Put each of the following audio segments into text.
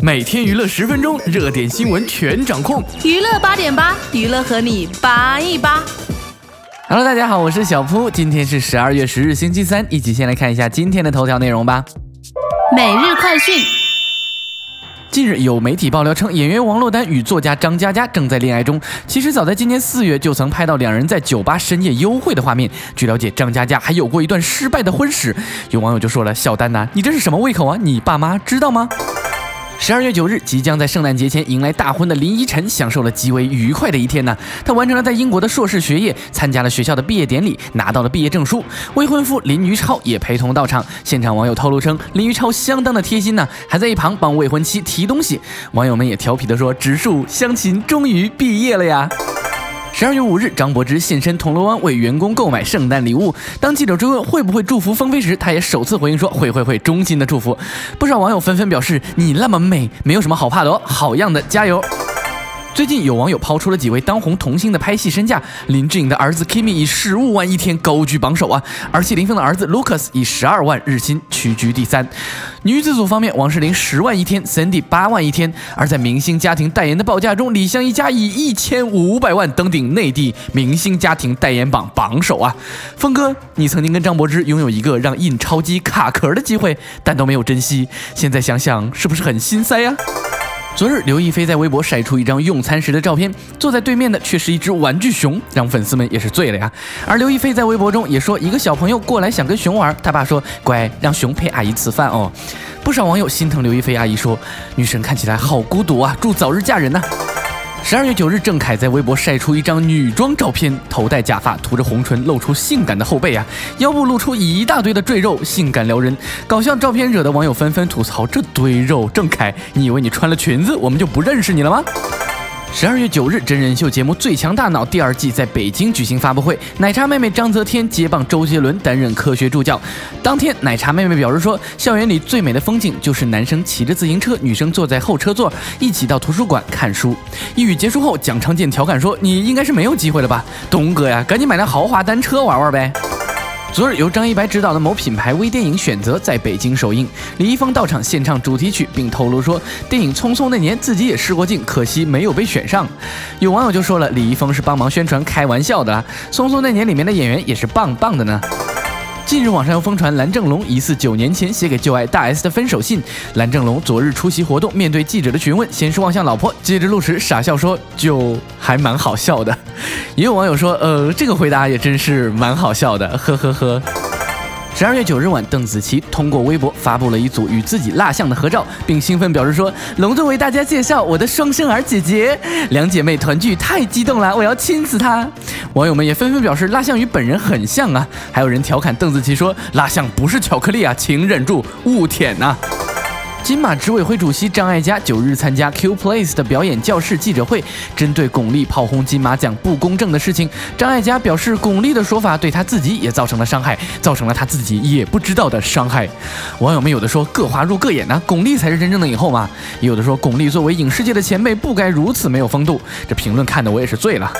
每天娱乐十分钟，热点新闻全掌控。娱乐八点八，娱乐和你八一八。Hello，大家好，我是小铺，今天是十二月十日，星期三，一起先来看一下今天的头条内容吧。每日快讯。近日有媒体爆料称，演员王珞丹与作家张嘉佳正在恋爱中。其实早在今年四月就曾拍到两人在酒吧深夜幽会的画面。据了解，张嘉佳还有过一段失败的婚史。有网友就说了：“小丹呐，你这是什么胃口啊？你爸妈知道吗？”十二月九日，即将在圣诞节前迎来大婚的林依晨，享受了极为愉快的一天呢。她完成了在英国的硕士学业，参加了学校的毕业典礼，拿到了毕业证书。未婚夫林于超也陪同到场。现场网友透露称，林于超相当的贴心呢，还在一旁帮未婚妻提东西。网友们也调皮地说：“植树相亲终于毕业了呀。”十二月五日，张柏芝现身铜锣湾为员工购买圣诞礼物。当记者追问会不会祝福风飞时，她也首次回应说会会会，衷心的祝福。不少网友纷纷表示：“你那么美，没有什么好怕的哦，好样的，加油！”最近有网友抛出了几位当红童星的拍戏身价，林志颖的儿子 Kimi 以十五万一天高居榜首啊，而谢霆锋的儿子 Lucas 以十二万日薪屈居第三。女子组方面，王诗龄十万一天，Cindy 八万一天。而在明星家庭代言的报价中，李湘一家以一千五百万登顶内地明星家庭代言榜榜首啊。峰哥，你曾经跟张柏芝拥有一个让印钞机卡壳的机会，但都没有珍惜，现在想想是不是很心塞呀？昨日，刘亦菲在微博晒出一张用餐时的照片，坐在对面的却是一只玩具熊，让粉丝们也是醉了呀。而刘亦菲在微博中也说，一个小朋友过来想跟熊玩，他爸说：“乖，让熊陪阿姨吃饭哦。”不少网友心疼刘亦菲阿姨，说：“女神看起来好孤独啊，祝早日嫁人呐。”十二月九日，郑恺在微博晒出一张女装照片，头戴假发，涂着红唇，露出性感的后背啊，腰部露出一大堆的赘肉，性感撩人。搞笑照片惹得网友纷纷吐槽：这堆肉，郑恺，你以为你穿了裙子，我们就不认识你了吗？十二月九日，真人秀节目《最强大脑》第二季在北京举行发布会，奶茶妹妹章泽天接棒周杰伦担任科学助教。当天，奶茶妹妹表示说，校园里最美的风景就是男生骑着自行车，女生坐在后车座，一起到图书馆看书。一语结束后，蒋昌建调侃说：“你应该是没有机会了吧，东哥呀，赶紧买辆豪华单车玩玩呗。”昨日，由张一白执导的某品牌微电影《选择》在北京首映，李易峰到场献唱主题曲，并透露说，电影《匆匆那年》自己也试过镜，可惜没有被选上。有网友就说了，李易峰是帮忙宣传，开玩笑的啦，《匆匆那年》里面的演员也是棒棒的呢。近日，网上又疯传蓝正龙疑似九年前写给旧爱大 S 的分手信。蓝正龙昨日出席活动，面对记者的询问，先是望向老婆，接着露齿傻笑说：“就还蛮好笑的。”也有网友说：“呃，这个回答也真是蛮好笑的，呵呵呵。”十二月九日晚，邓紫棋通过微博发布了一组与自己蜡像的合照，并兴奋表示说：“隆重为大家介绍我的双生儿姐姐，两姐妹团聚太激动了，我要亲死她。”网友们也纷纷表示蜡像与本人很像啊，还有人调侃邓紫棋说：“蜡像不是巧克力啊，请忍住，勿舔呐。”金马执委会主席张艾嘉九日参加 Q Place 的表演教室记者会，针对巩俐炮轰金马奖不公正的事情，张艾嘉表示，巩俐的说法对他自己也造成了伤害，造成了他自己也不知道的伤害。网友们有的说各花入各眼呢，巩俐才是真正的影后嘛，也有的说巩俐作为影视界的前辈不该如此没有风度。这评论看得我也是醉了。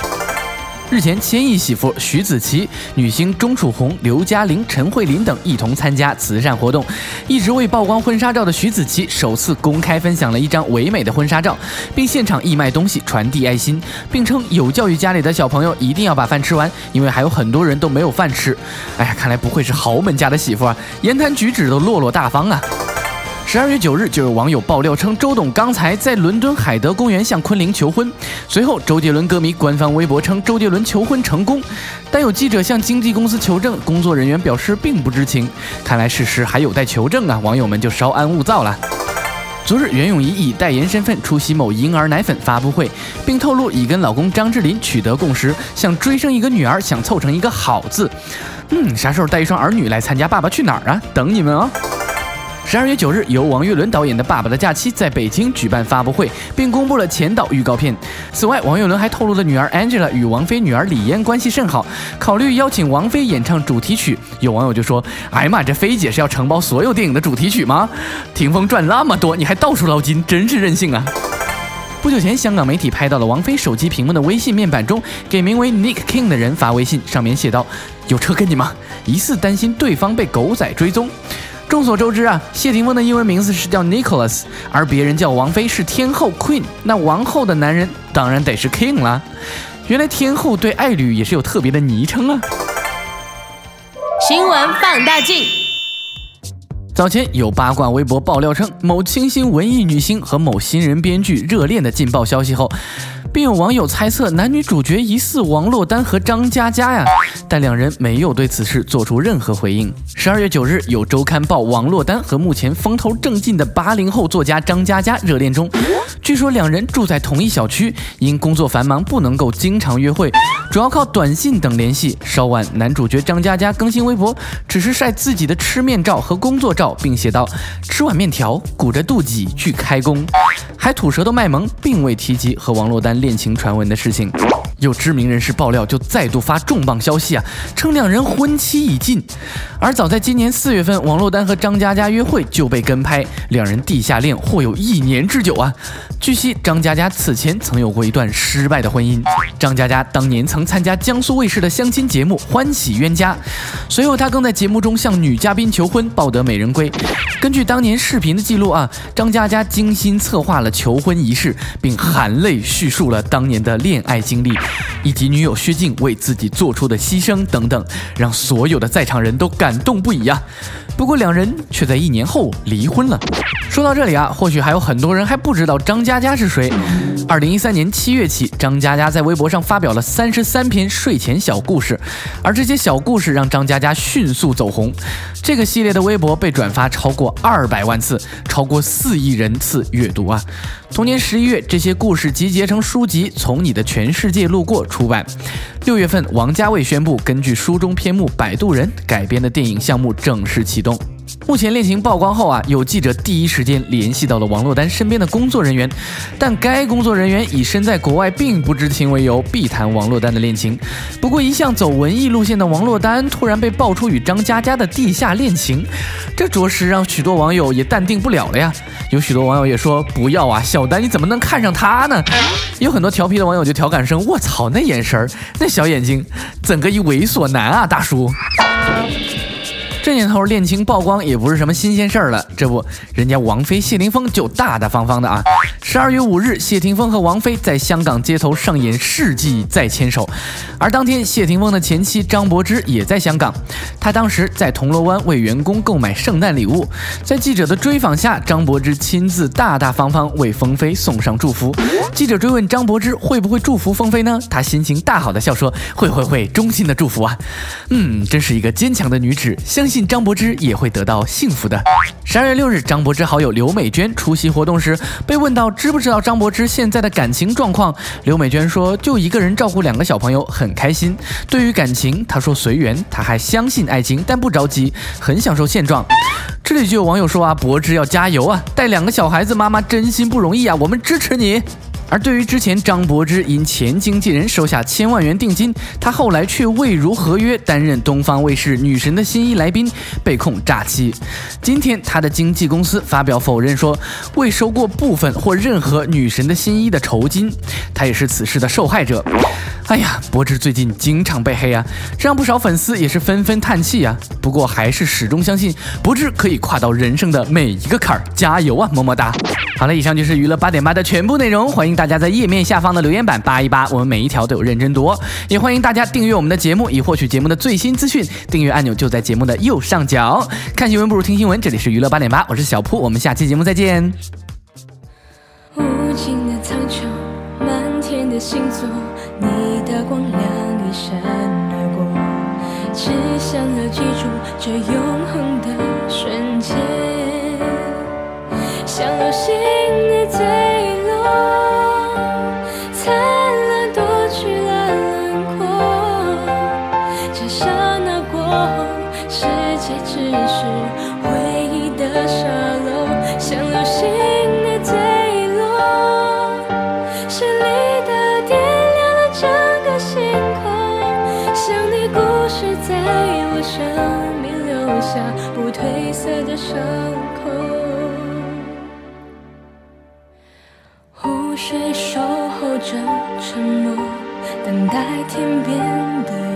日前，千亿媳妇徐子淇、女星钟楚红、刘嘉玲、陈慧琳等一同参加慈善活动。一直未曝光婚纱照的徐子淇首次公开分享了一张唯美的婚纱照，并现场义卖东西传递爱心，并称有教育家里的小朋友一定要把饭吃完，因为还有很多人都没有饭吃。哎呀，看来不愧是豪门家的媳妇啊，言谈举止都落落大方啊。十二月九日，就有网友爆料称，周董刚才在伦敦海德公园向昆凌求婚。随后，周杰伦歌迷官方微博称，周杰伦求婚成功。但有记者向经纪公司求证，工作人员表示并不知情。看来事实还有待求证啊，网友们就稍安勿躁了。昨日，袁咏仪以代言身份出席某婴儿奶粉发布会，并透露已跟老公张智霖取得共识，想追生一个女儿，想凑成一个好字。嗯，啥时候带一双儿女来参加《爸爸去哪儿》啊？等你们哦。十二月九日，由王岳伦导演的《爸爸的假期》在北京举办发布会，并公布了前导预告片。此外，王岳伦还透露了女儿 Angela 与王菲女儿李嫣关系甚好，考虑邀请王菲演唱主题曲。有网友就说：“哎呀妈，这菲姐是要承包所有电影的主题曲吗？霆锋赚那么多，你还到处捞金，真是任性啊！”不久前，香港媒体拍到了王菲手机屏幕的微信面板中，给名为 Nick King 的人发微信，上面写道：“有车跟你吗？疑似担心对方被狗仔追踪。”众所周知啊，谢霆锋的英文名字是叫 Nicholas，而别人叫王菲是天后 Queen，那王后的男人当然得是 King 啦。原来天后对爱侣也是有特别的昵称啊。新闻放大镜。早前有八卦微博爆料称某清新文艺女星和某新人编剧热恋的劲爆消息后。并有网友猜测男女主角疑似王珞丹和张嘉佳呀，但两人没有对此事做出任何回应。十二月九日，有周刊报王珞丹和目前风头正劲的八零后作家张嘉佳热恋中，据说两人住在同一小区，因工作繁忙不能够经常约会，主要靠短信等联系。稍晚，男主角张嘉佳更新微博，只是晒自己的吃面照和工作照，并写道：“吃碗面条，鼓着肚脐去开工。”还吐舌头卖萌，并未提及和王珞丹恋情传闻的事情。有知名人士爆料，就再度发重磅消息啊，称两人婚期已近。而早在今年四月份，王珞丹和张嘉佳约会就被跟拍，两人地下恋或有一年之久啊。据悉，张嘉佳此前曾有过一段失败的婚姻。张嘉佳当年曾参加江苏卫视的相亲节目《欢喜冤家》，随后他更在节目中向女嘉宾求婚，抱得美人归。根据当年视频的记录啊，张嘉佳精心策划了求婚仪式，并含泪叙述了当年的恋爱经历。以及女友薛静为自己做出的牺牲等等，让所有的在场人都感感动不已啊！不过两人却在一年后离婚了。说到这里啊，或许还有很多人还不知道张嘉佳是谁。二零一三年七月起，张嘉佳在微博上发表了三十三篇睡前小故事，而这些小故事让张嘉佳迅速走红。这个系列的微博被转发超过二百万次，超过四亿人次阅读啊！同年十一月，这些故事集结成书籍《从你的全世界路过》出版。六月份，王家卫宣布根据书中篇目《摆渡人》改编的电影项目正式启动。目前恋情曝光后啊，有记者第一时间联系到了王珞丹身边的工作人员，但该工作人员以身在国外并不知情为由，避谈王珞丹的恋情。不过，一向走文艺路线的王珞丹突然被爆出与张嘉佳的地下恋情，这着实让许多网友也淡定不了了呀。有许多网友也说：“不要啊，小丹你怎么能看上他呢？”有很多调皮的网友就调侃声：“我操，那眼神儿，那小眼睛，整个一猥琐男啊，大叔！”这年头恋情曝光也不是什么新鲜事儿了，这不，人家王菲、谢霆锋就大大方方的啊。十二月五日，谢霆锋和王菲在香港街头上演世纪再牵手，而当天谢霆锋的前妻张柏芝也在香港，她当时在铜锣湾为员工购买圣诞礼物，在记者的追访下，张柏芝亲自大大方方为风飞送上祝福。记者追问张柏芝会不会祝福风飞呢？她心情大好的笑说：“会会会，衷心的祝福啊。”嗯，真是一个坚强的女子，相信。信张柏芝也会得到幸福的。十二月六日，张柏芝好友刘美娟出席活动时，被问到知不知道张柏芝现在的感情状况，刘美娟说：“就一个人照顾两个小朋友，很开心。对于感情，她说随缘，她还相信爱情，但不着急，很享受现状。”这里就有网友说啊，柏芝要加油啊，带两个小孩子，妈妈真心不容易啊，我们支持你。而对于之前张柏芝因前经纪人收下千万元定金，她后来却未如合约担任东方卫视女神的新一来宾，被控诈欺。今天她的经纪公司发表否认说未收过部分或任何女神的新衣的酬金，她也是此事的受害者。哎呀，柏芝最近经常被黑啊，这让不少粉丝也是纷纷叹气呀。不过还是始终相信柏芝可以跨到人生的每一个坎儿，加油啊，么么哒！好了，以上就是娱乐八点八的全部内容，欢迎大家在页面下方的留言板扒一扒，我们每一条都有认真读。也欢迎大家订阅我们的节目，以获取节目的最新资讯。订阅按钮就在节目的右上角。看新闻不如听新闻，这里是娱乐八点八，我是小铺，我们下期节目再见。无尽的苍穹，满天的星座。你的光亮一闪而过，只想要记住这永恒的瞬间，像流星的坠下不褪色的伤口，湖水守候着沉默，等待天边的。